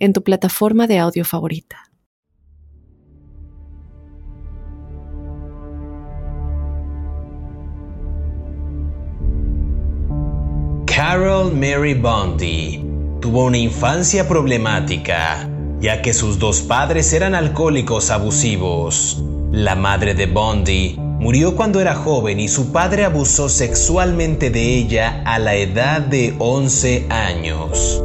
en tu plataforma de audio favorita. Carol Mary Bundy tuvo una infancia problemática, ya que sus dos padres eran alcohólicos abusivos. La madre de Bundy murió cuando era joven y su padre abusó sexualmente de ella a la edad de 11 años.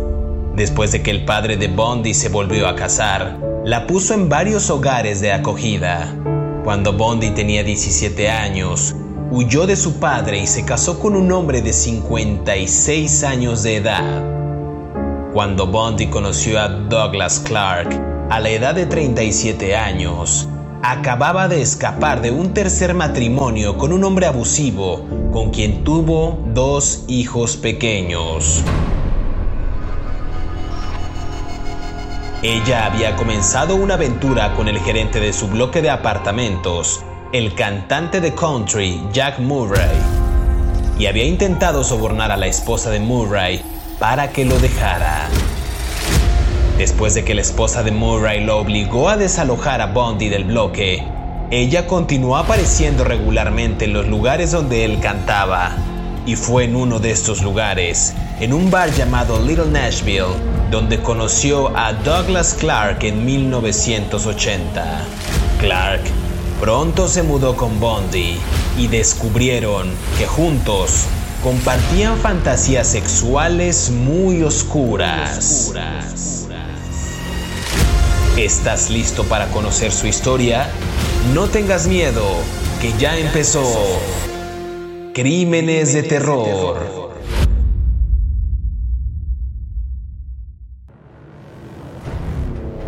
Después de que el padre de Bondi se volvió a casar, la puso en varios hogares de acogida. Cuando Bondi tenía 17 años, huyó de su padre y se casó con un hombre de 56 años de edad. Cuando Bondi conoció a Douglas Clark a la edad de 37 años, acababa de escapar de un tercer matrimonio con un hombre abusivo con quien tuvo dos hijos pequeños. Ella había comenzado una aventura con el gerente de su bloque de apartamentos, el cantante de country Jack Murray, y había intentado sobornar a la esposa de Murray para que lo dejara. Después de que la esposa de Murray lo obligó a desalojar a Bondi del bloque, ella continuó apareciendo regularmente en los lugares donde él cantaba, y fue en uno de estos lugares, en un bar llamado Little Nashville, donde conoció a Douglas Clark en 1980. Clark pronto se mudó con Bondi y descubrieron que juntos compartían fantasías sexuales muy oscuras. ¿Estás listo para conocer su historia? No tengas miedo, que ya empezó. Crímenes de terror.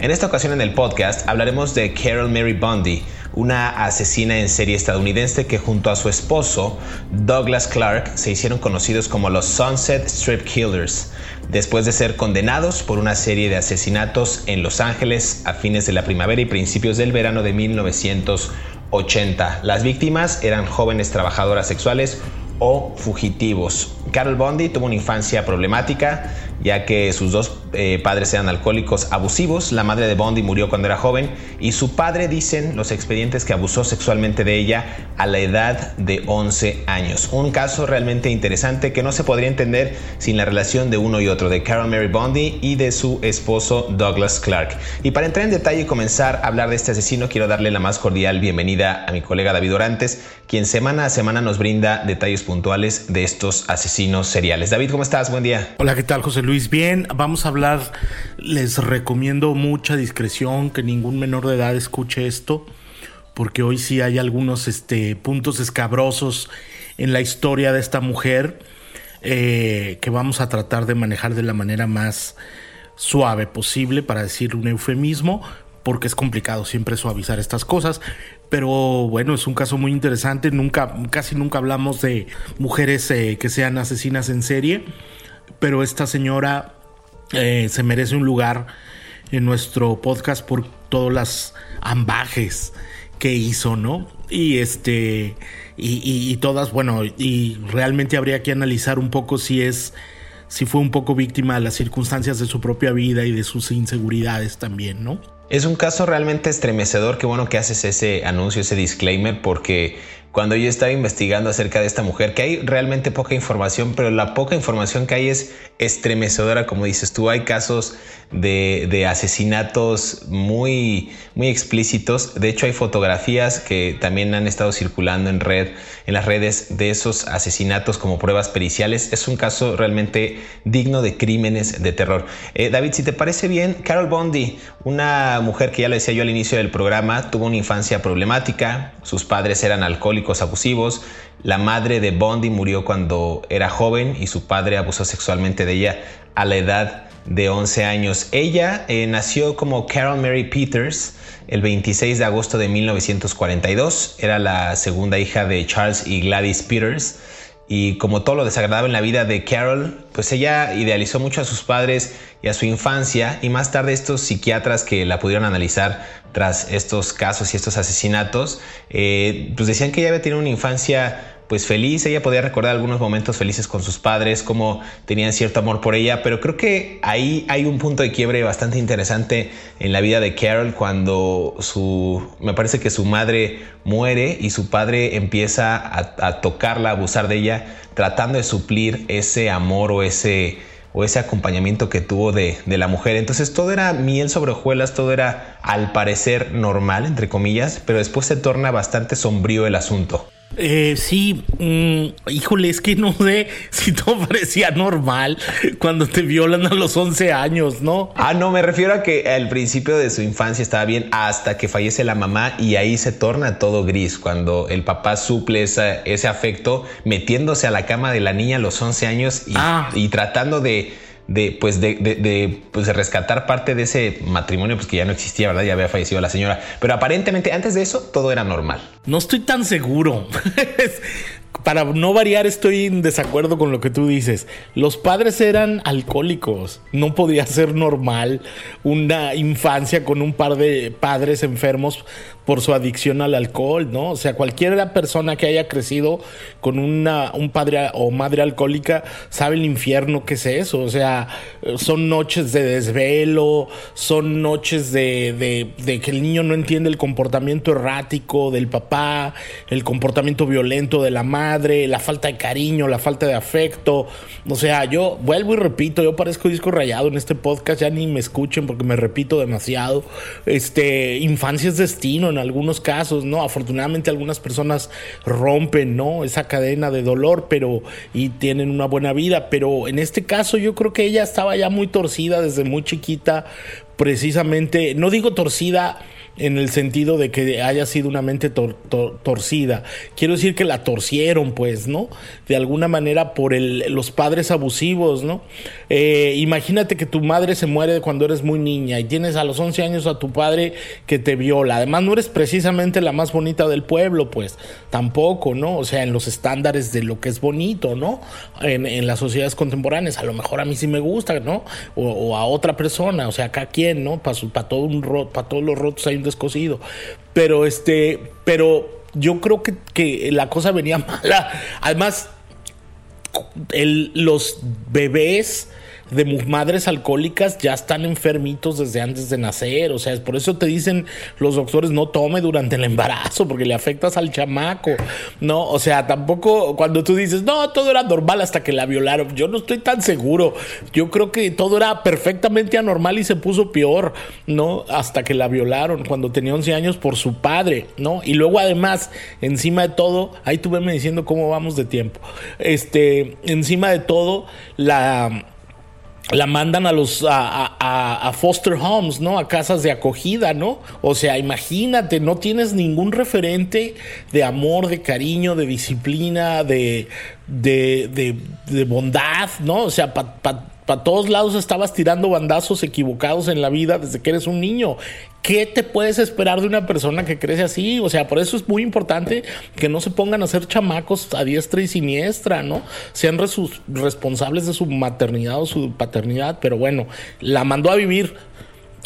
En esta ocasión en el podcast hablaremos de Carol Mary Bundy, una asesina en serie estadounidense que junto a su esposo, Douglas Clark, se hicieron conocidos como los Sunset Strip Killers, después de ser condenados por una serie de asesinatos en Los Ángeles a fines de la primavera y principios del verano de 1980. Las víctimas eran jóvenes trabajadoras sexuales o fugitivos. Carol Bundy tuvo una infancia problemática, ya que sus dos eh, padres eran alcohólicos abusivos. La madre de Bundy murió cuando era joven y su padre, dicen los expedientes, que abusó sexualmente de ella a la edad de 11 años. Un caso realmente interesante que no se podría entender sin la relación de uno y otro, de Carol Mary Bundy y de su esposo Douglas Clark. Y para entrar en detalle y comenzar a hablar de este asesino, quiero darle la más cordial bienvenida a mi colega David Orantes, quien semana a semana nos brinda detalles puntuales de estos asesinos seriales. David, ¿cómo estás? Buen día. Hola, ¿qué tal, José Luis? Bien, vamos a hablar, les recomiendo mucha discreción, que ningún menor de edad escuche esto, porque hoy sí hay algunos este, puntos escabrosos en la historia de esta mujer eh, que vamos a tratar de manejar de la manera más suave posible, para decir un eufemismo, porque es complicado siempre suavizar estas cosas. Pero bueno, es un caso muy interesante. Nunca, casi nunca hablamos de mujeres eh, que sean asesinas en serie. Pero esta señora eh, se merece un lugar en nuestro podcast por todas las ambajes que hizo, ¿no? Y este. Y, todas, bueno, y realmente habría que analizar un poco si es. si fue un poco víctima de las circunstancias de su propia vida y de sus inseguridades también, ¿no? Es un caso realmente estremecedor. Qué bueno que haces ese anuncio, ese disclaimer, porque cuando yo estaba investigando acerca de esta mujer, que hay realmente poca información, pero la poca información que hay es estremecedora, como dices tú. Hay casos de, asesinatos muy, muy explícitos. De hecho, hay fotografías que también han estado circulando en red, en las redes de esos asesinatos como pruebas periciales. Es un caso realmente digno de crímenes de terror. Eh, David, si te parece bien, Carol Bondi, una mujer que ya lo decía yo al inicio del programa, tuvo una infancia problemática. Sus padres eran alcohólicos abusivos. La madre de Bondi murió cuando era joven y su padre abusó sexualmente de ella a la edad de 11 años. Ella eh, nació como Carol Mary Peters el 26 de agosto de 1942. Era la segunda hija de Charles y Gladys Peters. Y como todo lo desagradable en la vida de Carol, pues ella idealizó mucho a sus padres y a su infancia y más tarde estos psiquiatras que la pudieron analizar tras estos casos y estos asesinatos, eh, pues decían que ella había tenido una infancia pues feliz, ella podía recordar algunos momentos felices con sus padres, cómo tenían cierto amor por ella, pero creo que ahí hay un punto de quiebre bastante interesante en la vida de Carol cuando su, me parece que su madre muere y su padre empieza a, tocarla, a abusar de ella, tratando de suplir ese amor o ese o ese acompañamiento que tuvo de, de, la mujer. Entonces todo era miel sobre hojuelas, todo era al parecer normal, entre comillas, pero después se torna bastante sombrío el asunto. Eh, sí, mm, híjole, es que no sé si todo parecía normal cuando te violan a los 11 años, ¿no? Ah, no, me refiero a que al principio de su infancia estaba bien hasta que fallece la mamá y ahí se torna todo gris, cuando el papá suple ese afecto metiéndose a la cama de la niña a los 11 años y ah. tratando de de, pues de, de, pues de rescatar parte de ese matrimonio pues que ya no existía, ¿verdad? Ya había fallecido la señora. Pero aparentemente antes de eso todo era normal. No estoy tan seguro. para no variar, estoy en desacuerdo con lo que tú dices. Los padres eran alcohólicos. No podía ser normal una infancia con un par de padres enfermos por su adicción al alcohol, ¿no? O sea, cualquier persona que haya crecido con una, un padre o madre alcohólica sabe el infierno que es eso. O sea, son noches de desvelo, son noches de, de, que el niño no entiende el comportamiento errático del papá, el comportamiento violento de la madre, la falta de cariño, la falta de afecto. O sea, yo vuelvo y repito, yo parezco disco rayado en este podcast, ya ni me escuchen porque me repito demasiado. Este, infancia es destino, algunos casos, ¿no? Afortunadamente algunas personas rompen, ¿no? Esa cadena de dolor, pero y tienen una buena vida, pero en este caso yo creo que ella estaba ya muy torcida desde muy chiquita, precisamente, no digo torcida en el sentido de que haya sido una mente torcida. Quiero decir que la torcieron, pues, ¿no? De alguna manera por el, los padres abusivos, ¿no? Eh, imagínate que tu madre se muere cuando eres muy niña y tienes a los 11 años a tu padre que te viola. Además, no eres precisamente la más bonita del pueblo, pues, tampoco, ¿no? O sea, en los estándares de lo que es bonito, ¿no? En, las sociedades contemporáneas, a lo mejor a mí sí me gusta, ¿no? O, a otra persona, o sea, acá quién, ¿no? Para todo un todos los rotos hay un descosido. Pero este, pero yo creo que, que la cosa venía mala. Además, el, los bebés de madres alcohólicas ya están enfermitos desde antes de nacer. O sea, por eso te dicen los doctores no tome durante el embarazo porque le afectas al chamaco. No, o sea, tampoco cuando tú dices, no, todo era normal hasta que la violaron. Yo no estoy tan seguro. Yo creo que todo era perfectamente anormal y se puso peor, ¿no? Hasta que la violaron cuando tenía 11 años por su padre, ¿no? Y luego además, encima de todo, ahí tú venme diciendo cómo vamos de tiempo. Este, encima de todo, la la mandan a los a, foster homes, ¿no? A casas de acogida, ¿no? O sea, imagínate, no tienes ningún referente de amor, de cariño, de disciplina, de, de, de, bondad, ¿no? O sea, para todos lados estabas tirando bandazos equivocados en la vida desde que eres un niño. ¿Qué te puedes esperar de una persona que crece así? O sea, por eso es muy importante que no se pongan a ser chamacos a diestra y siniestra, ¿no? Sean responsables de su maternidad o su paternidad, pero bueno, la mandó a vivir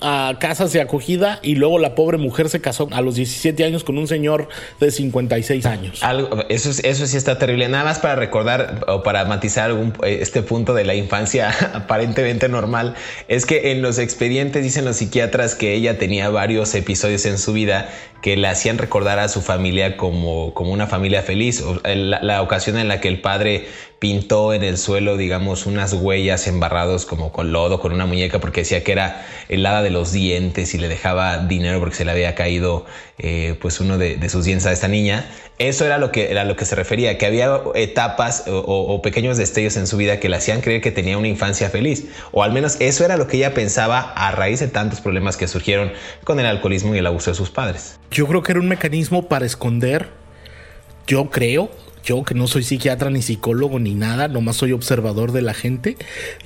a casas de acogida y luego la pobre mujer se casó a los 17 años con un señor de 56 años. Algo, eso, eso sí está terrible. Nada más para recordar o para matizar algún, este punto de la infancia aparentemente normal, es que en los expedientes dicen los psiquiatras que ella tenía varios episodios en su vida que le hacían recordar a su familia como, como una familia feliz. La, la ocasión en la que el padre pintó en el suelo, digamos, unas huellas embarrados como con lodo, con una muñeca, porque decía que era helada de los dientes y le dejaba dinero porque se le había caído eh, pues uno de, sus dientes a esta niña. Eso era lo que, era lo que se refería, que había etapas o, o, pequeños destellos en su vida que le hacían creer que tenía una infancia feliz. O al menos eso era lo que ella pensaba a raíz de tantos problemas que surgieron con el alcoholismo y el abuso de sus padres. Yo creo que era un mecanismo para esconder, yo creo, yo que no soy psiquiatra ni psicólogo ni nada, nomás soy observador de la gente,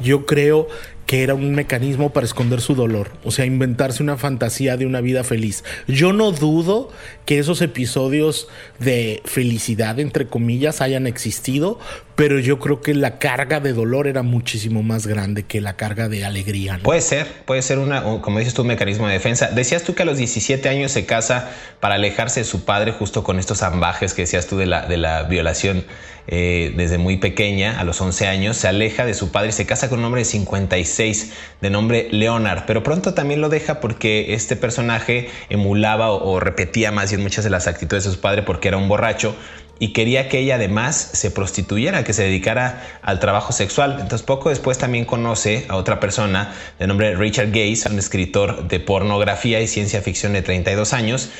yo creo que era un mecanismo para esconder su dolor, o sea, inventarse una fantasía de una vida feliz. Yo no dudo que esos episodios de felicidad, entre comillas, hayan existido, pero yo creo que la carga de dolor era muchísimo más grande que la carga de alegría. Puede ser, puede ser una, como dices tú, un mecanismo de defensa. Decías tú que a los 17 años se casa para alejarse de su padre justo con estos ambajes que decías tú de la, de la violación eh, desde muy pequeña, a los 11 años, se aleja de su padre y se casa con un hombre de 56 de nombre Leonard, pero pronto también lo deja porque este personaje emulaba o, repetía más bien muchas de las actitudes de su padre porque era un borracho y quería que ella además se prostituyera, que se dedicara al trabajo sexual. Entonces poco después también conoce a otra persona de nombre Richard Gaze, un escritor de pornografía y ciencia ficción de 32 años,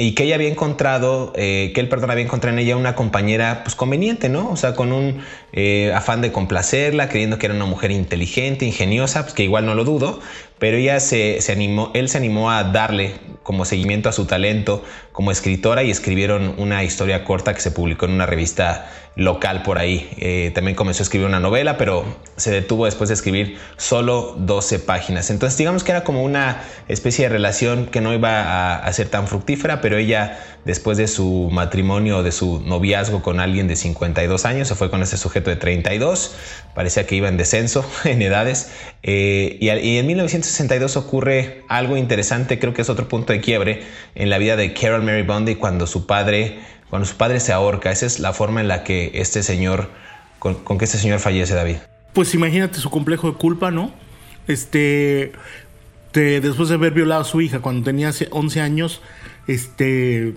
y que ella había encontrado, eh, que él, perdón, había encontrado en ella una compañera pues conveniente, ¿no? O sea, con un eh, afán de complacerla, creyendo que era una mujer inteligente, ingeniosa, pues que igual no lo dudo, pero ella se, se, animó, él se animó a darle como seguimiento a su talento como escritora y escribieron una historia corta que se publicó en una revista local por ahí. Eh, también comenzó a escribir una novela, pero se detuvo después de escribir solo 12 páginas. Entonces digamos que era como una especie de relación que no iba a, ser tan fructífera, pero ella después de su matrimonio, de su noviazgo con alguien de 52 años, se fue con ese sujeto de 32, parecía que iba en descenso en edades, eh, y, y en 1962 ocurre algo interesante, creo que es otro punto de quiebre en la vida de Carol Mary Bundy cuando su padre cuando su padre se ahorca. Esa es la forma en la que este señor, con, que este señor fallece, David. Pues imagínate su complejo de culpa, ¿no? Este, después de haber violado a su hija cuando tenía 11 años, este,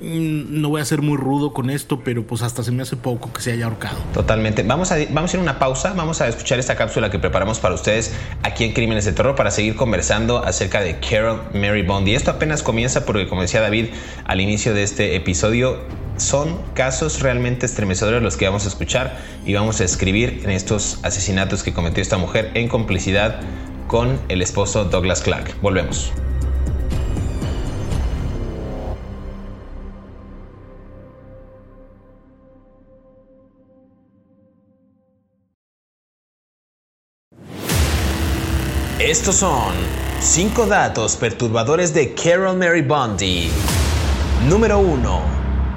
no voy a ser muy rudo con esto, pero pues hasta se me hace poco que se haya ahorcado. Totalmente. Vamos a, vamos a ir a una pausa, vamos a escuchar esta cápsula que preparamos para ustedes aquí en Crímenes de Terror para seguir conversando acerca de Carol Mary Bond. Y esto apenas comienza porque, como decía David al inicio de este episodio, son casos realmente estremecedores los que vamos a escuchar y vamos a escribir en estos asesinatos que cometió esta mujer en complicidad con el esposo Douglas Clark. Volvemos. Estos son 5 datos perturbadores de Carol Mary Bundy. Número 1.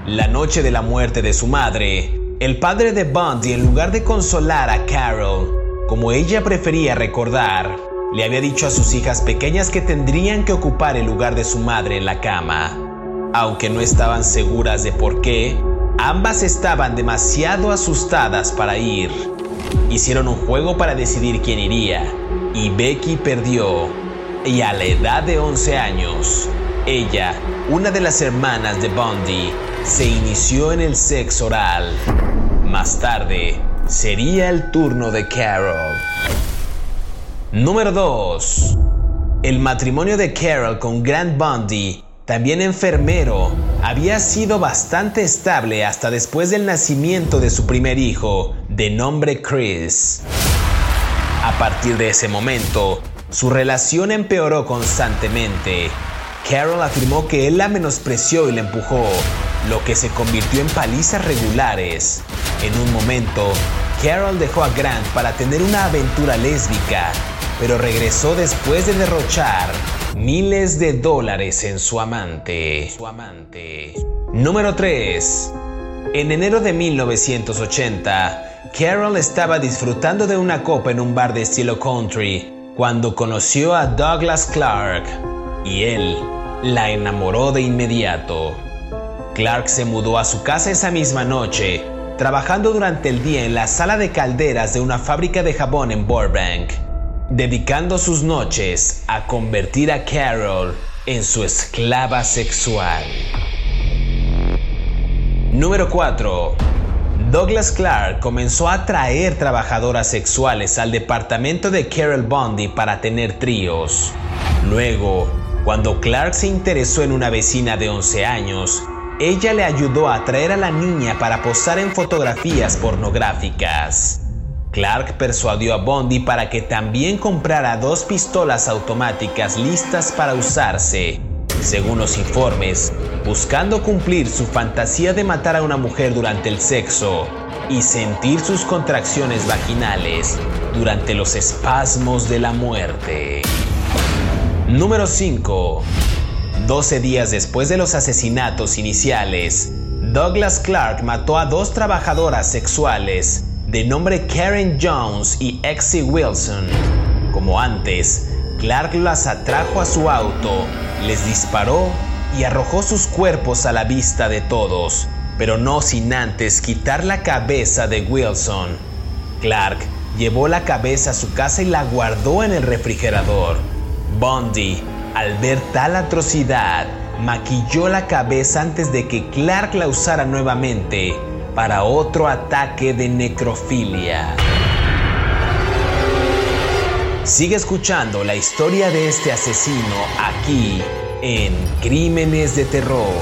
La noche de la muerte de su madre, el padre de Bundy, en lugar de consolar a Carol, como ella prefería recordar, le había dicho a sus hijas pequeñas que tendrían que ocupar el lugar de su madre en la cama. Aunque no estaban seguras de por qué, ambas estaban demasiado asustadas para ir. Hicieron un juego para decidir quién iría y Becky perdió. Y a la edad de 11 años, ella, una de las hermanas de Bundy, se inició en el sexo oral. Más tarde, sería el turno de Carol. Número 2. El matrimonio de Carol con Grant Bundy, también enfermero, había sido bastante estable hasta después del nacimiento de su primer hijo, de nombre Chris. A partir de ese momento, su relación empeoró constantemente. Carol afirmó que él la menospreció y la empujó, lo que se convirtió en palizas regulares. En un momento, Carol dejó a Grant para tener una aventura lésbica, pero regresó después de derrochar miles de dólares en su amante. Su amante. Número 3. En enero de 1980, Carol estaba disfrutando de una copa en un bar de estilo country cuando conoció a Douglas Clark y él la enamoró de inmediato. Clark se mudó a su casa esa misma noche, trabajando durante el día en la sala de calderas de una fábrica de jabón en Burbank, dedicando sus noches a convertir a Carol en su esclava sexual. Número 4. Douglas Clark comenzó a atraer trabajadoras sexuales al departamento de Carol Bundy para tener tríos. Luego, cuando Clark se interesó en una vecina de 11 años, ella le ayudó a atraer a la niña para posar en fotografías pornográficas. Clark persuadió a Bundy para que también comprara dos pistolas automáticas listas para usarse según los informes, buscando cumplir su fantasía de matar a una mujer durante el sexo y sentir sus contracciones vaginales durante los espasmos de la muerte. Número 5. 12 días después de los asesinatos iniciales, Douglas Clark mató a dos trabajadoras sexuales de nombre Karen Jones y Exie Wilson. Como antes, Clark las atrajo a su auto, les disparó y arrojó sus cuerpos a la vista de todos, pero no sin antes quitar la cabeza de Wilson. Clark llevó la cabeza a su casa y la guardó en el refrigerador. Bundy, al ver tal atrocidad, maquilló la cabeza antes de que Clark la usara nuevamente para otro ataque de necrofilia. Sigue escuchando la historia de este asesino aquí en Crímenes de Terror.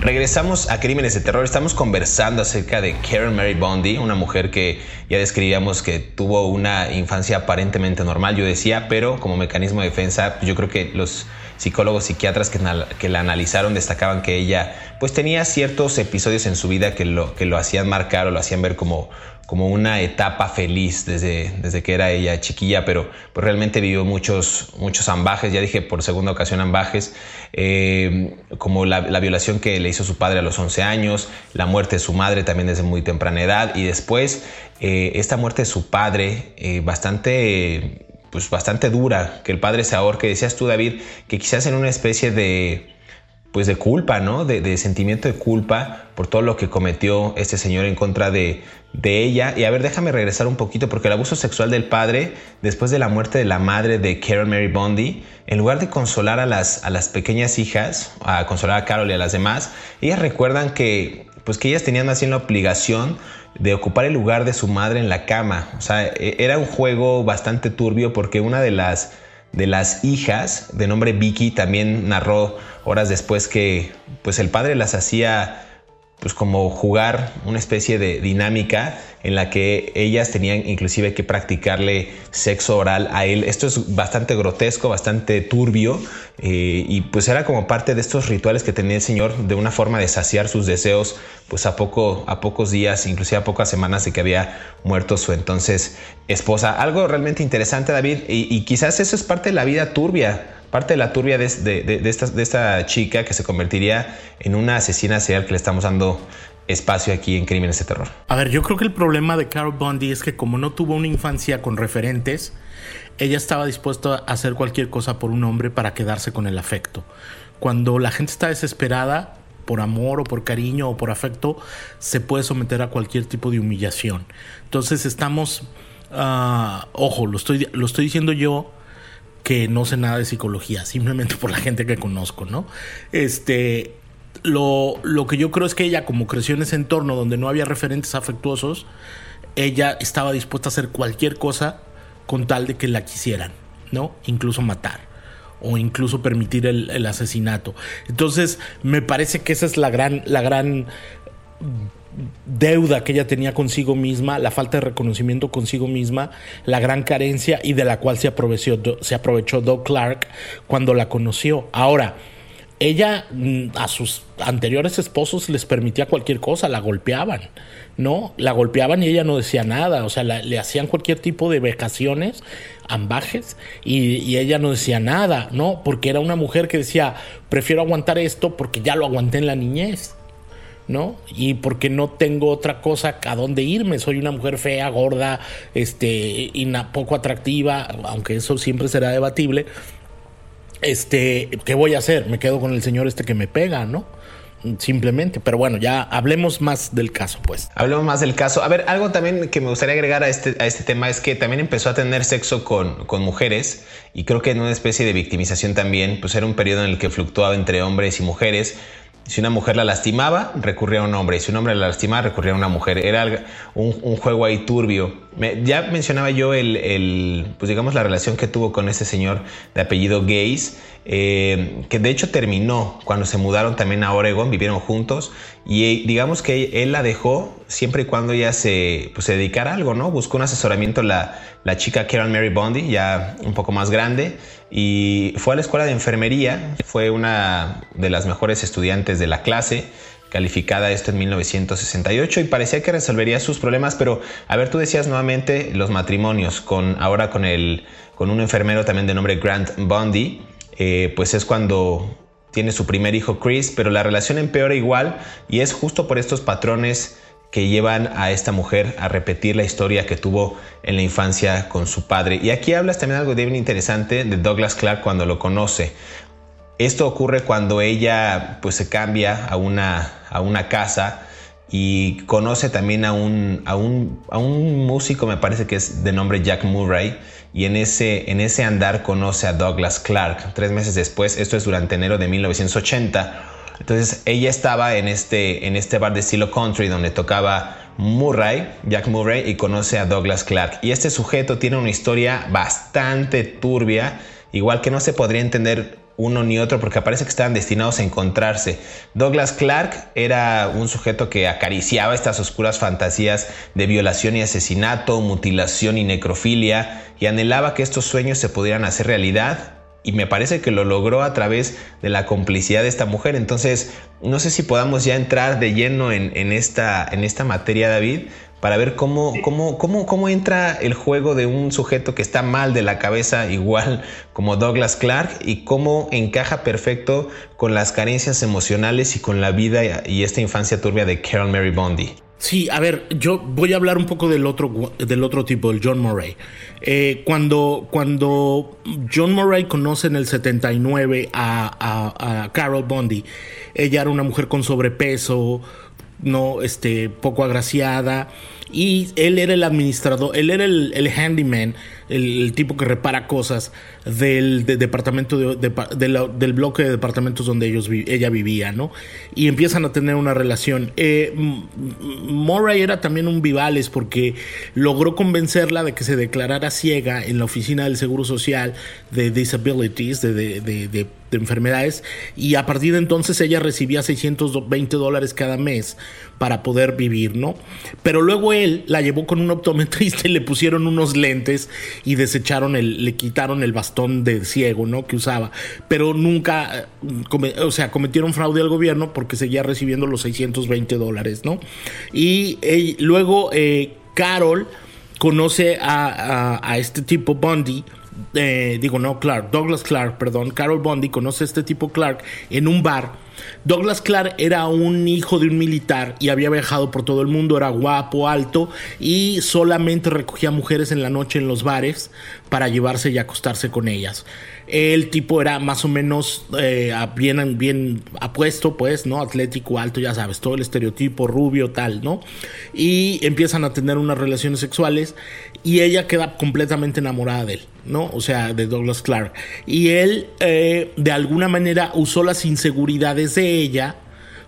Regresamos a Crímenes de Terror. Estamos conversando acerca de Karen Mary Bondi, una mujer que ya describíamos que tuvo una infancia aparentemente normal, yo decía, pero como mecanismo de defensa, yo creo que los psicólogos, psiquiatras que, que, la analizaron destacaban que ella pues tenía ciertos episodios en su vida que lo, que lo hacían marcar o lo hacían ver como, como una etapa feliz desde, desde que era ella chiquilla, pero pues realmente vivió muchos, muchos ambajes, ya dije por segunda ocasión ambajes, eh, como la, violación que le hizo su padre a los 11 años, la muerte de su madre también desde muy temprana edad y después eh, esta muerte de su padre eh, bastante pues bastante dura, que el padre se ahorque. Decías tú, David, que quizás en una especie de, pues de culpa, ¿no? De, sentimiento de culpa por todo lo que cometió este señor en contra de, de, ella. Y a ver, déjame regresar un poquito, porque el abuso sexual del padre, después de la muerte de la madre de Carol Mary Bondi, en lugar de consolar a las, a las pequeñas hijas, a consolar a Carol y a las demás, ellas recuerdan que, pues que ellas tenían así la obligación de ocupar el lugar de su madre en la cama. O sea, e, era un juego bastante turbio porque una de las, de las hijas, de nombre Vicky, también narró horas después que pues el padre las hacía pues como jugar una especie de dinámica en la que ellas tenían inclusive que practicarle sexo oral a él. Esto es bastante grotesco, bastante turbio eh, y pues era como parte de estos rituales que tenía el Señor de una forma de saciar sus deseos pues a, poco, a pocos días, inclusive a pocas semanas de que había muerto su entonces esposa. Algo realmente interesante David y, y quizás eso es parte de la vida turbia parte de la turbia de, esta, chica que se convertiría en una asesina serial que le estamos dando espacio aquí en Crímenes de Terror. A ver, yo creo que el problema de Carol Bundy es que como no tuvo una infancia con referentes, ella estaba dispuesta a hacer cualquier cosa por un hombre para quedarse con el afecto. Cuando la gente está desesperada por amor o por cariño o por afecto, se puede someter a cualquier tipo de humillación. Entonces estamos, ah, ojo, lo estoy, lo estoy diciendo yo que no sé nada de psicología, simplemente por la gente que conozco, ¿no? Este, lo, lo que yo creo es que ella, como creció en ese entorno donde no había referentes afectuosos, ella estaba dispuesta a hacer cualquier cosa con tal de que la quisieran, ¿no? Incluso matar o incluso permitir el, el, asesinato. Entonces, me parece que esa es la gran, la gran deuda que ella tenía consigo misma, la falta de reconocimiento consigo misma, la gran carencia y de la cual se aprovechó, se aprovechó Doug Clark cuando la conoció. Ahora, ella mm, a sus anteriores esposos les permitía cualquier cosa, la golpeaban, ¿no? La golpeaban y ella no decía nada, o sea, le hacían cualquier tipo de vejaciones, ambajes, y, y, ella no decía nada, ¿no? Porque era una mujer que decía, prefiero aguantar esto porque ya lo aguanté en la niñez. ¿No? Y porque no tengo otra cosa a dónde irme. Soy una mujer fea, gorda, este, y poco atractiva, aunque eso siempre será debatible. Este, ¿qué voy a hacer? Me quedo con el señor este que me pega, ¿no? simplemente. Pero bueno, ya hablemos más del caso, pues. Hablemos más del caso. A ver, algo también que me gustaría agregar a este, a este tema es que también empezó a tener sexo con, con mujeres y creo que en una especie de victimización también, pues era un periodo en el que fluctuaba entre hombres y mujeres si una mujer la lastimaba, recurría a un hombre. Y si un hombre la lastimaba, recurría a una mujer. Era un, juego ahí turbio. Ya mencionaba yo el, pues digamos, la relación que tuvo con ese señor de apellido Gays, eh, que de hecho terminó cuando se mudaron también a Oregon, vivieron juntos. Y digamos que él la dejó siempre y cuando ella se, pues, se dedicara a algo, ¿no? Buscó un asesoramiento la, la chica Karen Mary Bondi, ya un poco más grande y fue a la escuela de enfermería, fue una de las mejores estudiantes de la clase, calificada esto en 1968 y parecía que resolvería sus problemas, pero a ver, tú decías nuevamente los matrimonios, con ahora con, el, con un enfermero también de nombre Grant Bundy, eh, pues es cuando tiene su primer hijo Chris, pero la relación empeora igual y es justo por estos patrones que llevan a esta mujer a repetir la historia que tuvo en la infancia con su padre. Y aquí hablas también algo bien interesante de Douglas Clark cuando lo conoce. Esto ocurre cuando ella pues se cambia a una, a una casa y conoce también a un, a, un, a un músico, me parece que es de nombre Jack Murray, y en ese, en ese andar conoce a Douglas Clark. Tres meses después, esto es durante enero de 1980, entonces ella estaba en este, en este bar de estilo country donde tocaba Murray, Jack Murray, y conoce a Douglas Clark. Y este sujeto tiene una historia bastante turbia, igual que no se podría entender uno ni otro porque parece que estaban destinados a encontrarse. Douglas Clark era un sujeto que acariciaba estas oscuras fantasías de violación y asesinato, mutilación y necrofilia y anhelaba que estos sueños se pudieran hacer realidad y me parece que lo logró a través de la complicidad de esta mujer. Entonces, no sé si podamos ya entrar de lleno en, esta, en esta materia, David, para ver cómo, cómo, cómo, cómo entra el juego de un sujeto que está mal de la cabeza, igual como Douglas Clark, y cómo encaja perfecto con las carencias emocionales y con la vida y esta infancia turbia de Carol Mary Bondi. Sí, a ver, yo voy a hablar un poco del otro, del otro tipo, el John Murray. Eh, cuando, cuando John Murray conoce en el 79 a, a, Carol Bondi, ella era una mujer con sobrepeso, no, este, poco agraciada, y él era el administrador, él era el, el handyman el, tipo que repara cosas del departamento del bloque de departamentos donde ellos ella vivía, ¿no? Y empiezan a tener una relación. Eh, era también un vivales porque logró convencerla de que se declarara ciega en la oficina del Seguro Social de Disabilities, de, de enfermedades y a partir de entonces ella recibía 620 dólares cada mes para poder vivir, ¿no? Pero luego él la llevó con un optometrista y le pusieron unos lentes y desecharon el, le quitaron el bastón de ciego, ¿no? Que usaba. Pero nunca, eh, o sea, cometieron fraude al gobierno porque seguía recibiendo los 620 dólares, ¿no? Y luego eh, Carol conoce a, este tipo Bundy. Eh, digo, no, Clark, Douglas Clark, perdón, Carol Bundy conoce a este tipo Clark en un bar Douglas Clark era un hijo de un militar y había viajado por todo el mundo, era guapo, alto y solamente recogía mujeres en la noche en los bares para llevarse y acostarse con ellas. El tipo era más o menos eh, bien, bien apuesto, pues, ¿no? Atlético, alto, ya sabes, todo el estereotipo, rubio, tal, ¿no? Y empiezan a tener unas relaciones sexuales y ella queda completamente enamorada de él, ¿no? O sea, de Douglas Clark. Y él, eh, de alguna manera, usó las inseguridades de ella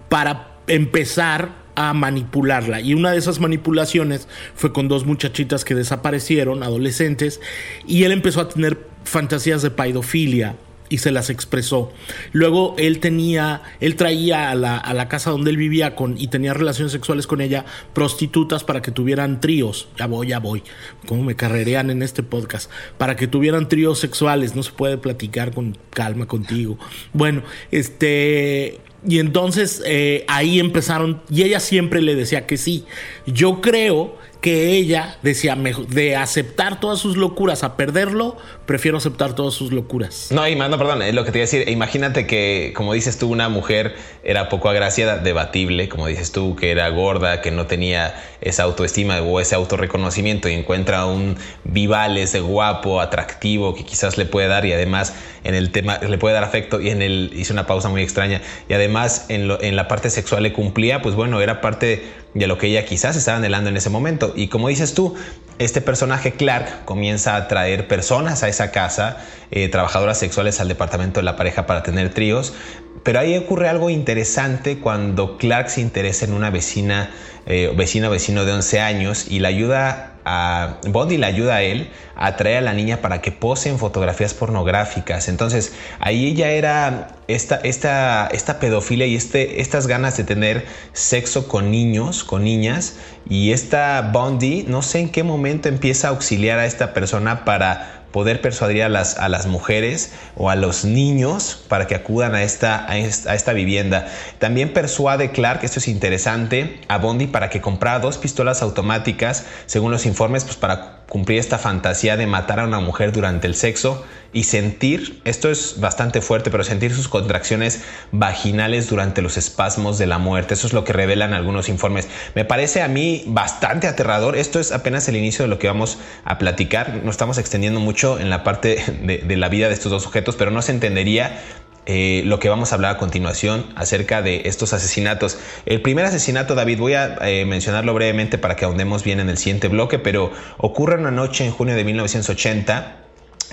para empezar a manipularla. Y una de esas manipulaciones fue con dos muchachitas que desaparecieron, adolescentes, y él empezó a tener fantasías de paidofilia y se las expresó. Luego él tenía, él traía a la, a la, casa donde él vivía con, y tenía relaciones sexuales con ella prostitutas para que tuvieran tríos. Ya voy, ya voy. ¿Cómo me carrerean en este podcast? Para que tuvieran tríos sexuales. No se puede platicar con calma contigo. Bueno, este y entonces eh, ahí empezaron, y ella siempre le decía que sí. Yo creo que ella decía, de aceptar todas sus locuras a perderlo, prefiero aceptar todas sus locuras. No, y no, perdón, es lo que te iba a decir. Imagínate que, como dices tú, una mujer era poco agraciada, debatible, como dices tú, que era gorda, que no tenía esa autoestima o ese autorreconocimiento y encuentra un Vivales guapo, atractivo, que quizás le puede dar y además en el tema le puede dar afecto y en el hizo una pausa muy extraña y además en, en la parte sexual le cumplía, pues bueno, era parte de lo que ella quizás estaba anhelando en ese momento. Y como dices tú, este personaje Clark comienza a traer personas a esa casa, eh, trabajadoras sexuales al departamento de la pareja para tener tríos. Pero ahí ocurre algo interesante cuando Clark se interesa en una vecina, eh, vecino vecino de 11 años y la ayuda a Bondi le ayuda a él a traer a la niña para que pose fotografías pornográficas. Entonces, ahí ella era esta, esta, esta pedofilia y este, estas ganas de tener sexo con niños, con niñas. Y esta Bondi, no sé en qué momento empieza a auxiliar a esta persona para poder persuadir a las, a las mujeres o a los niños para que acudan a esta, a esta, vivienda. También persuade Clark, esto es interesante, a Bondi para que comprara dos pistolas automáticas, según los informes, pues para cumplir esta fantasía de matar a una mujer durante el sexo y sentir, esto es bastante fuerte, pero sentir sus contracciones vaginales durante los espasmos de la muerte. Eso es lo que revelan algunos informes. Me parece a mí bastante aterrador. Esto es apenas el inicio de lo que vamos a platicar. Nos estamos extendiendo mucho en la parte de, la vida de estos dos sujetos, pero no se entendería eh, lo que vamos a hablar a continuación acerca de estos asesinatos. El primer asesinato, David, voy a eh, mencionarlo brevemente para que ahondemos bien en el siguiente bloque, pero ocurre una noche en junio de 1980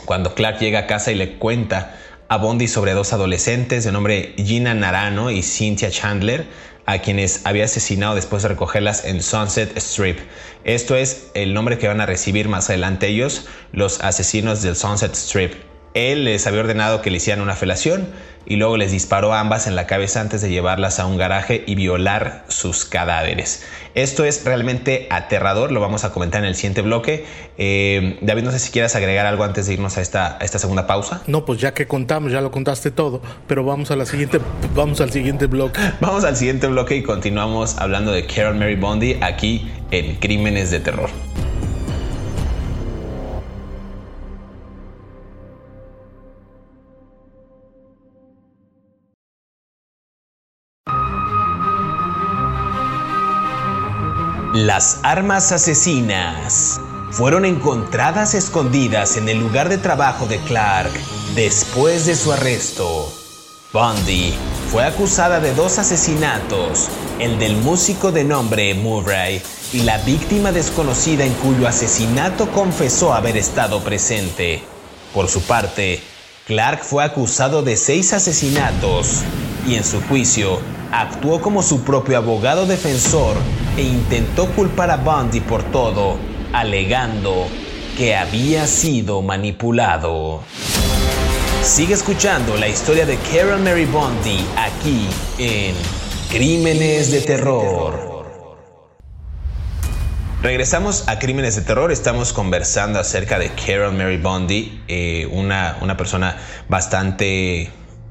cuando Clark llega a casa y le cuenta a Bondi sobre dos adolescentes de nombre Gina Narano y Cynthia Chandler, a quienes había asesinado después de recogerlas en Sunset Strip. Esto es el nombre que van a recibir más adelante ellos, los asesinos del Sunset Strip. Él les había ordenado que le hicieran una felación y luego les disparó a ambas en la cabeza antes de llevarlas a un garaje y violar sus cadáveres. Esto es realmente aterrador, lo vamos a comentar en el siguiente bloque. Eh, David, no sé si quieras agregar algo antes de irnos a esta, a esta segunda pausa. No, pues ya que contamos, ya lo contaste todo, pero vamos a la siguiente, vamos al siguiente bloque. Vamos al siguiente bloque y continuamos hablando de Carol Mary Bondi aquí en Crímenes de Terror. Las armas asesinas fueron encontradas escondidas en el lugar de trabajo de Clark después de su arresto. Bundy fue acusada de dos asesinatos, el del músico de nombre Murray y la víctima desconocida en cuyo asesinato confesó haber estado presente. Por su parte, Clark fue acusado de seis asesinatos y en su juicio actuó como su propio abogado defensor e intentó culpar a Bundy por todo, alegando que había sido manipulado. Sigue escuchando la historia de Carol Mary Bundy aquí en Crímenes de Terror. Regresamos a Crímenes de Terror, estamos conversando acerca de Carol Mary Bundy, eh, una, una persona bastante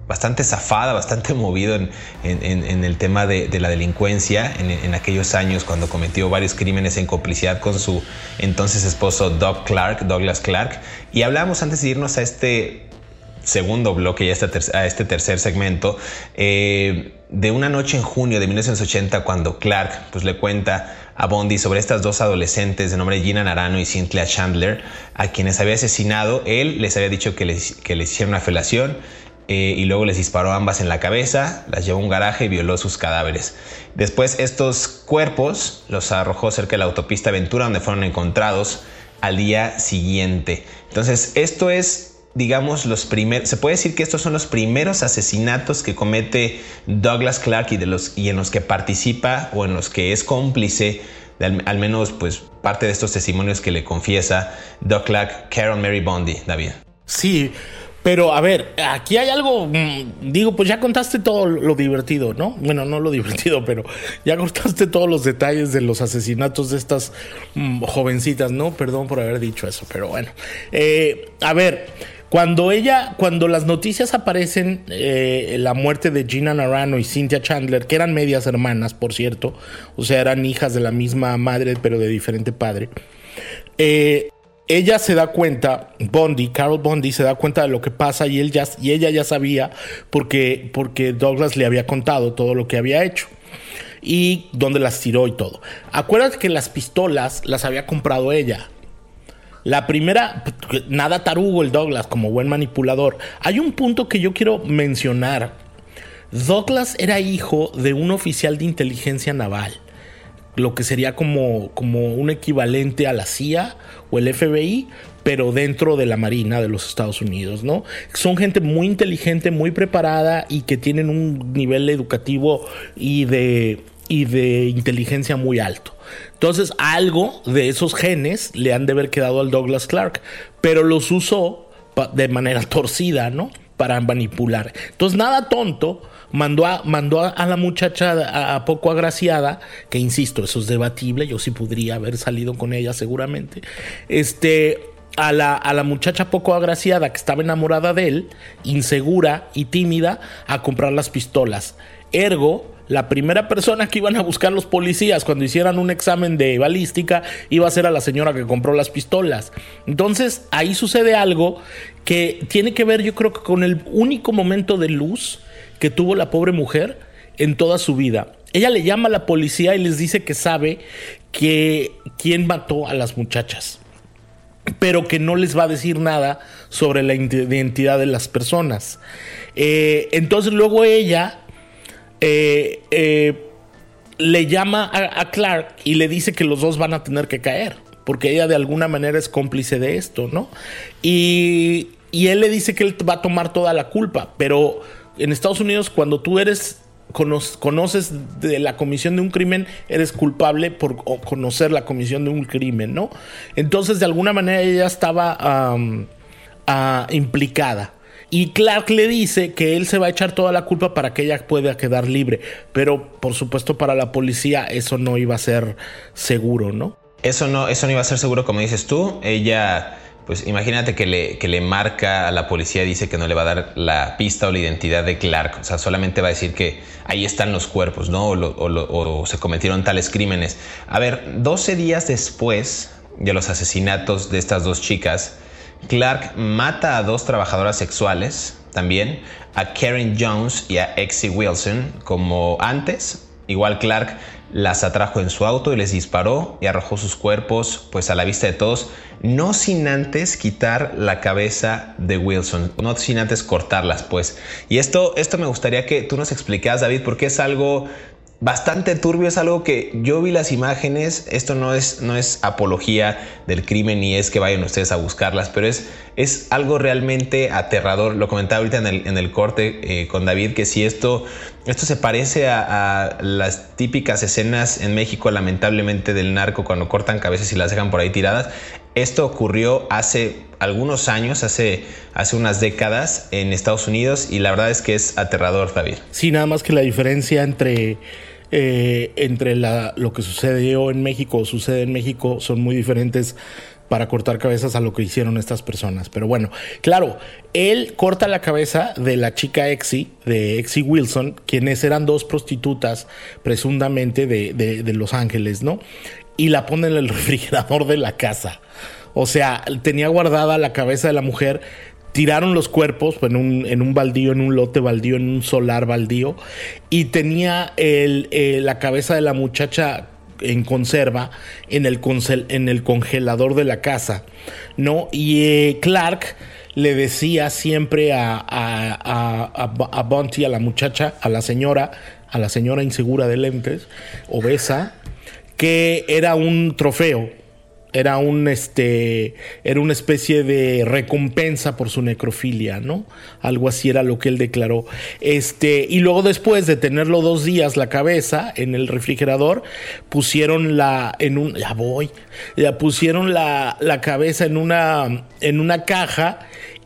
bastante zafada, bastante movido en, el tema de, la delincuencia en, aquellos años cuando cometió varios crímenes en complicidad con su entonces esposo Doug Clark, Douglas Clark. Y hablamos antes de irnos a este segundo bloque y a este, este tercer segmento eh, de una noche en junio de 1980 cuando Clark pues, le cuenta a Bondi sobre estas dos adolescentes de nombre Gina Narano y Cynthia Chandler a quienes había asesinado. Él les había dicho que les, que les hicieron una felación eh, y luego les disparó ambas en la cabeza, las llevó a un garaje y violó sus cadáveres. Después estos cuerpos los arrojó cerca de la autopista Ventura donde fueron encontrados al día siguiente. Entonces esto es, digamos, los primeros, se puede decir que estos son los primeros asesinatos que comete Douglas Clark y, de los, y en los que participa o en los que es cómplice al, menos pues parte de estos testimonios que le confiesa Doug Clark, Carol Mary Bondi, David. Sí, pero a ver, aquí hay algo, mm, digo, pues ya contaste todo lo divertido, ¿no? Bueno, no lo divertido, pero ya contaste todos los detalles de los asesinatos de estas mm, jovencitas, ¿no? Perdón por haber dicho eso, pero bueno. Eh, a ver, Cuando ella, cuando las noticias aparecen, eh, la muerte de Gina Narano y Cynthia Chandler, que eran medias hermanas, por cierto, o sea, eran hijas de la misma madre, pero de diferente padre. Eh, ella se da cuenta, Bondi, Carol Bondi se da cuenta de lo que pasa y, él ya, ella ya sabía porque, porque Douglas le había contado todo lo que había hecho y dónde las tiró y todo. Acuérdate que las pistolas las había comprado ella. La primera, nada tarugo el Douglas como buen manipulador. Hay un punto que yo quiero mencionar. Douglas era hijo de un oficial de inteligencia naval, lo que sería como, como un equivalente a la CIA o el FBI, pero dentro de la Marina de los Estados Unidos, ¿no? Son gente muy inteligente, muy preparada y que tienen un nivel educativo y de, y de inteligencia muy alto. Entonces, algo de esos genes le han de haber quedado al Douglas Clark, pero los usó de manera torcida, ¿no? Para manipular. Entonces, nada tonto, mandó a, mandó a, la muchacha a, poco agraciada, que insisto, eso es debatible, yo sí podría haber salido con ella seguramente, este, a la, a la, muchacha poco agraciada que estaba enamorada de él, insegura y tímida, a comprar las pistolas. Ergo, la primera persona que iban a buscar los policías cuando hicieran un examen de balística iba a ser a la señora que compró las pistolas. Entonces ahí sucede algo que tiene que ver yo creo que con el único momento de luz que tuvo la pobre mujer en toda su vida. Ella le llama a la policía y les dice que sabe que quién mató a las muchachas, pero que no les va a decir nada sobre la identidad de las personas. Eh, entonces luego ella eh, eh, le llama a, Clark y le dice que los dos van a tener que caer, porque ella de alguna manera es cómplice de esto, ¿no? Y, él le dice que él va a tomar toda la culpa, pero en Estados Unidos cuando tú eres conoces de la comisión de un crimen, eres culpable por conocer la comisión de un crimen, ¿no? Entonces, de alguna manera ella estaba ah, implicada. Y Clark le dice que él se va a echar toda la culpa para que ella pueda quedar libre. Pero por supuesto para la policía eso no iba a ser seguro, ¿no? Eso no, eso no iba a ser seguro como dices tú. Ella, pues imagínate que le, que le marca a la policía, dice que no le va a dar la pista o la identidad de Clark. O sea, solamente va a decir que ahí están los cuerpos, ¿no? O, o se cometieron tales crímenes. A ver, 12 días después de los asesinatos de estas dos chicas, Clark mata a dos trabajadoras sexuales también, a Karen Jones y a Exie Wilson, como antes. Igual Clark las atrajo en su auto y les disparó y arrojó sus cuerpos pues a la vista de todos, no sin antes quitar la cabeza de Wilson, no sin antes cortarlas pues. Y esto, esto me gustaría que tú nos explicas David porque es algo bastante turbio, es algo que yo vi las imágenes, esto no es, no es apología del crimen ni es que vayan ustedes a buscarlas, pero es, es algo realmente aterrador. Lo comentaba ahorita en el, en el corte eh, con David, que si esto, esto se parece a, las típicas escenas en México, lamentablemente, del narco cuando cortan cabezas y las dejan por ahí tiradas. Esto ocurrió hace algunos años, hace, hace unas décadas en Estados Unidos y la verdad es que es aterrador, David. Sí, nada más que la diferencia entre eh, entre la, lo que sucedió en México o sucede en México son muy diferentes para cortar cabezas a lo que hicieron estas personas. Pero bueno, claro, él corta la cabeza de la chica Exi, de Exi Wilson, quienes eran dos prostitutas presuntamente de, de Los Ángeles, ¿no? Y la pone en el refrigerador de la casa. O sea, tenía guardada la cabeza de la mujer tiraron los cuerpos en un, en un baldío, en un lote baldío, en un solar baldío, y tenía el, eh, la cabeza de la muchacha en conserva en el, en el congelador de la casa, ¿no? Y eh, Clark le decía siempre a, a, a, a Bunty, a la muchacha, a la señora, a la señora insegura de lentes, obesa, que era un trofeo, era un este era una especie de recompensa por su necrofilia, ¿no? Algo así era lo que él declaró. Este, y luego después de tenerlo dos días la cabeza en el refrigerador, pusieron la en un voy, ya pusieron la, la cabeza en una en una caja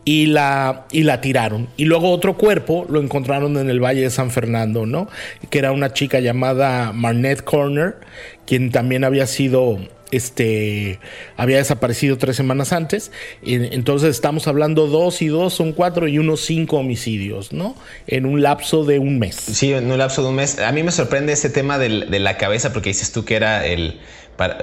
y la, y la tiraron. Y luego otro cuerpo lo encontraron en el Valle de San Fernando, ¿no? Que era una chica llamada Marnette Corner, quien también había sido este había desaparecido tres semanas antes. Entonces estamos hablando dos y dos son cuatro y unos cinco homicidios, ¿no? En un lapso de un mes. Sí, en un lapso de un mes. A mí me sorprende ese tema de la cabeza porque dices tú que era el...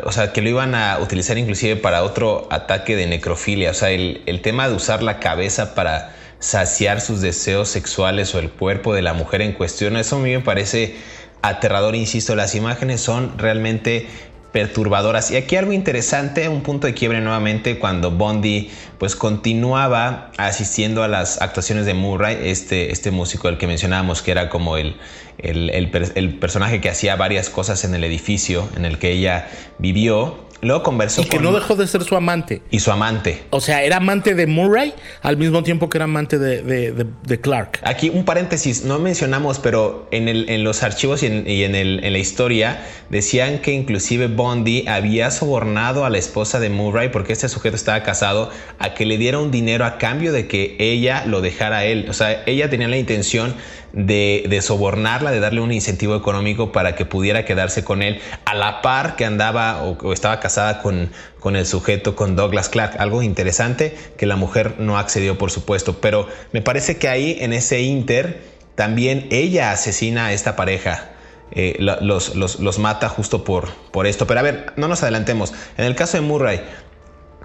o sea, que lo iban a utilizar inclusive para otro ataque de necrofilia. O sea, el, el tema de usar la cabeza para saciar sus deseos sexuales o el cuerpo de la mujer en cuestión, eso a mí me parece aterrador, insisto, las imágenes son realmente perturbadoras. Y aquí algo interesante, un punto de quiebre nuevamente cuando Bondi pues continuaba asistiendo a las actuaciones de Murray, este, este músico del que mencionábamos que era como el, el, el personaje que hacía varias cosas en el edificio en el que ella vivió. Luego conversó y que no dejó de ser su amante. Y su amante. O sea, era amante de Murray al mismo tiempo que era amante de, Clark. Aquí un paréntesis, no mencionamos, pero en, el, en los archivos y, en, el, en, la historia decían que inclusive Bondi había sobornado a la esposa de Murray porque este sujeto estaba casado a que le diera un dinero a cambio de que ella lo dejara a él. O sea, ella tenía la intención de, sobornarla, de darle un incentivo económico para que pudiera quedarse con él a la par que andaba o, estaba casada con, con, el sujeto, con Douglas Clark. Algo interesante que la mujer no accedió, por supuesto, pero me parece que ahí en ese inter también ella asesina a esta pareja. Eh, los, los, mata justo por, por esto. Pero a ver, no nos adelantemos. En el caso de Murray,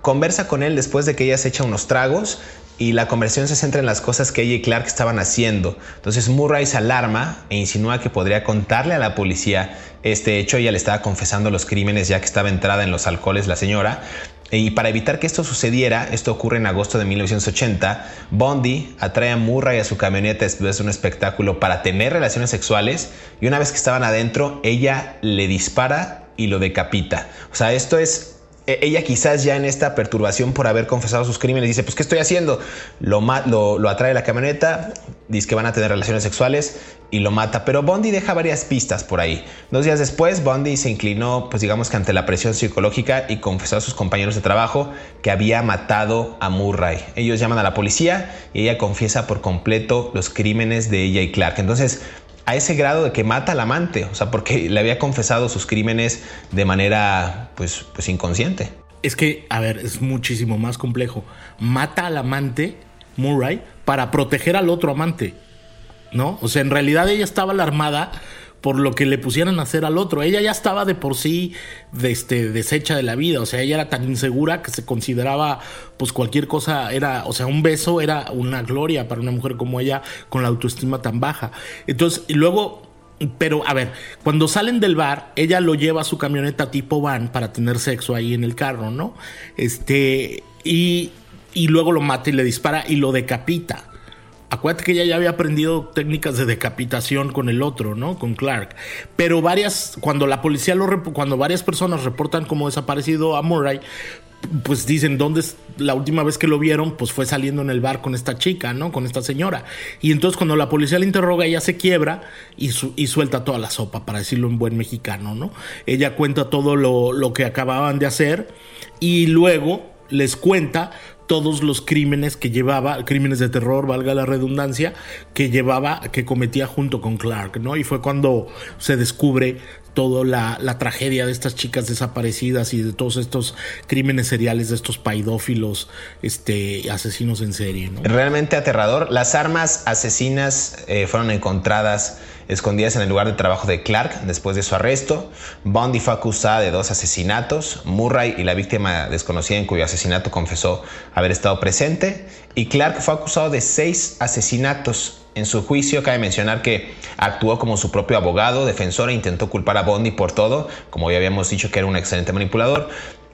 conversa con él después de que ella se echa unos tragos y la conversación se centra en las cosas que ella y Clark estaban haciendo. Entonces Murray se alarma e insinúa que podría contarle a la policía este hecho. Ella le estaba confesando los crímenes ya que estaba entrada en los alcoholes la señora. Y para evitar que esto sucediera, esto ocurre en agosto de 1980, Bondi atrae a Murray a su camioneta después de un espectáculo para tener relaciones sexuales y una vez que estaban adentro, ella le dispara y lo decapita. O sea, esto es ella quizás ya en esta perturbación por haber confesado sus crímenes dice, pues ¿qué estoy haciendo? Lo, lo, lo atrae la camioneta, dice que van a tener relaciones sexuales y lo mata. Pero Bondi deja varias pistas por ahí. Dos días después, Bondi se inclinó, pues digamos que ante la presión psicológica y confesó a sus compañeros de trabajo que había matado a Murray. Ellos llaman a la policía y ella confiesa por completo los crímenes de ella y Clark. Entonces, a ese grado de que mata al amante, o sea, porque le había confesado sus crímenes de manera, pues, pues inconsciente. Es que, a ver, es muchísimo más complejo. Mata al amante, Murray, para proteger al otro amante, ¿no? O sea, en realidad ella estaba alarmada por lo que le pusieran a hacer al otro. Ella ya estaba de por sí de este, deshecha de la vida, o sea, ella era tan insegura que se consideraba, pues cualquier cosa era, o sea, un beso era una gloria para una mujer como ella con la autoestima tan baja. Entonces, y luego pero a ver, cuando salen del bar, ella lo lleva a su camioneta tipo van para tener sexo ahí en el carro, ¿no? Este, y, y luego lo mata y le dispara y lo decapita. Acuérdate que ella ya había aprendido técnicas de decapitación con el otro, ¿no? Con Clark. Pero varias, cuando la policía lo, cuando varias personas reportan como desaparecido a Murray, pues dicen, ¿dónde es la última vez que lo vieron? Pues fue saliendo en el bar con esta chica, ¿no? Con esta señora. Y entonces cuando la policía le interroga, ella se quiebra y, y suelta toda la sopa, para decirlo en buen mexicano, ¿no? Ella cuenta todo lo, lo que acababan de hacer y luego les cuenta todos los crímenes que llevaba, crímenes de terror, valga la redundancia, que llevaba, que cometía junto con Clark, ¿no? Y fue cuando se descubre toda la, tragedia de estas chicas desaparecidas y de todos estos crímenes seriales de estos paidófilos, este, asesinos en serie, ¿no? Realmente aterrador. Las armas asesinas eh, fueron encontradas escondidas en el lugar de trabajo de Clark después de su arresto. Bondi fue acusada de dos asesinatos, Murray y la víctima desconocida en cuyo asesinato confesó haber estado presente, y Clark fue acusado de seis asesinatos. En su juicio cabe mencionar que actuó como su propio abogado, defensor e intentó culpar a Bondi por todo, como ya habíamos dicho que era un excelente manipulador,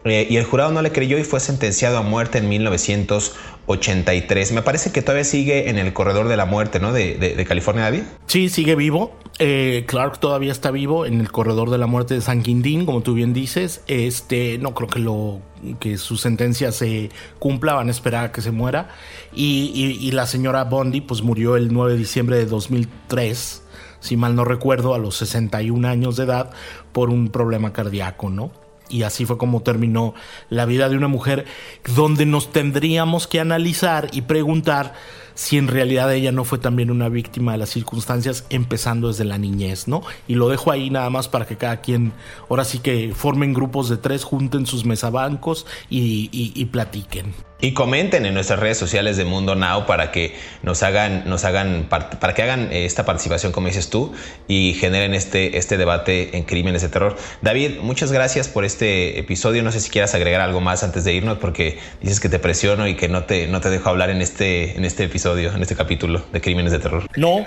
eh, y el jurado no le creyó y fue sentenciado a muerte en 1983. Me parece que todavía sigue en el corredor de la muerte, ¿no? De, California, David. Sí, sigue vivo. Eh, Clark todavía está vivo en el corredor de la muerte de San Quintín, como tú bien dices. Este, no creo que su sentencia se cumpla, van a esperar a que se muera. Y, y la señora Bondi, pues murió el 9 de diciembre de 2003 si mal no recuerdo, a los 61 años de edad por un problema cardíaco, ¿no? Y así fue como terminó la vida de una mujer donde nos tendríamos que analizar y preguntar si en realidad ella no fue también una víctima de las circunstancias empezando desde la niñez, ¿no? Y lo dejo ahí nada más para que cada quien, ahora sí que formen grupos de tres, junten sus mesabancos y, y platiquen. Y comenten en nuestras redes sociales de Mundo Now para que nos hagan, nos hagan, para que hagan esta participación, como dices tú, y generen este, este debate en crímenes de terror. David, muchas gracias por este episodio. No sé si quieras agregar algo más antes de irnos, porque dices que te presiono y que no te, no te dejo hablar en este, en este episodio, en este capítulo de crímenes de terror. No,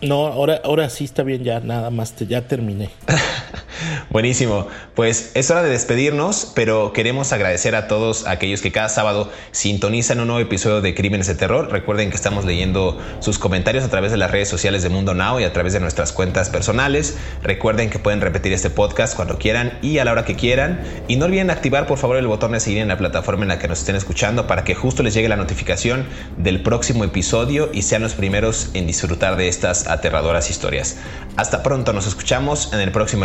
no, ahora, ahora sí está bien, ya nada más, te, ya terminé. Buenísimo. Pues es hora de despedirnos, pero queremos agradecer a todos aquellos que cada sábado sintonizan un nuevo episodio de Crímenes de Terror. Recuerden que estamos leyendo sus comentarios a través de las redes sociales de Mundo Now y a través de nuestras cuentas personales. Recuerden que pueden repetir este podcast cuando quieran y a la hora que quieran. Y no olviden activar por favor el botón de seguir en la plataforma en la que nos estén escuchando para que justo les llegue la notificación del próximo episodio y sean los primeros en disfrutar de estas aterradoras historias. Hasta pronto, nos escuchamos en el próximo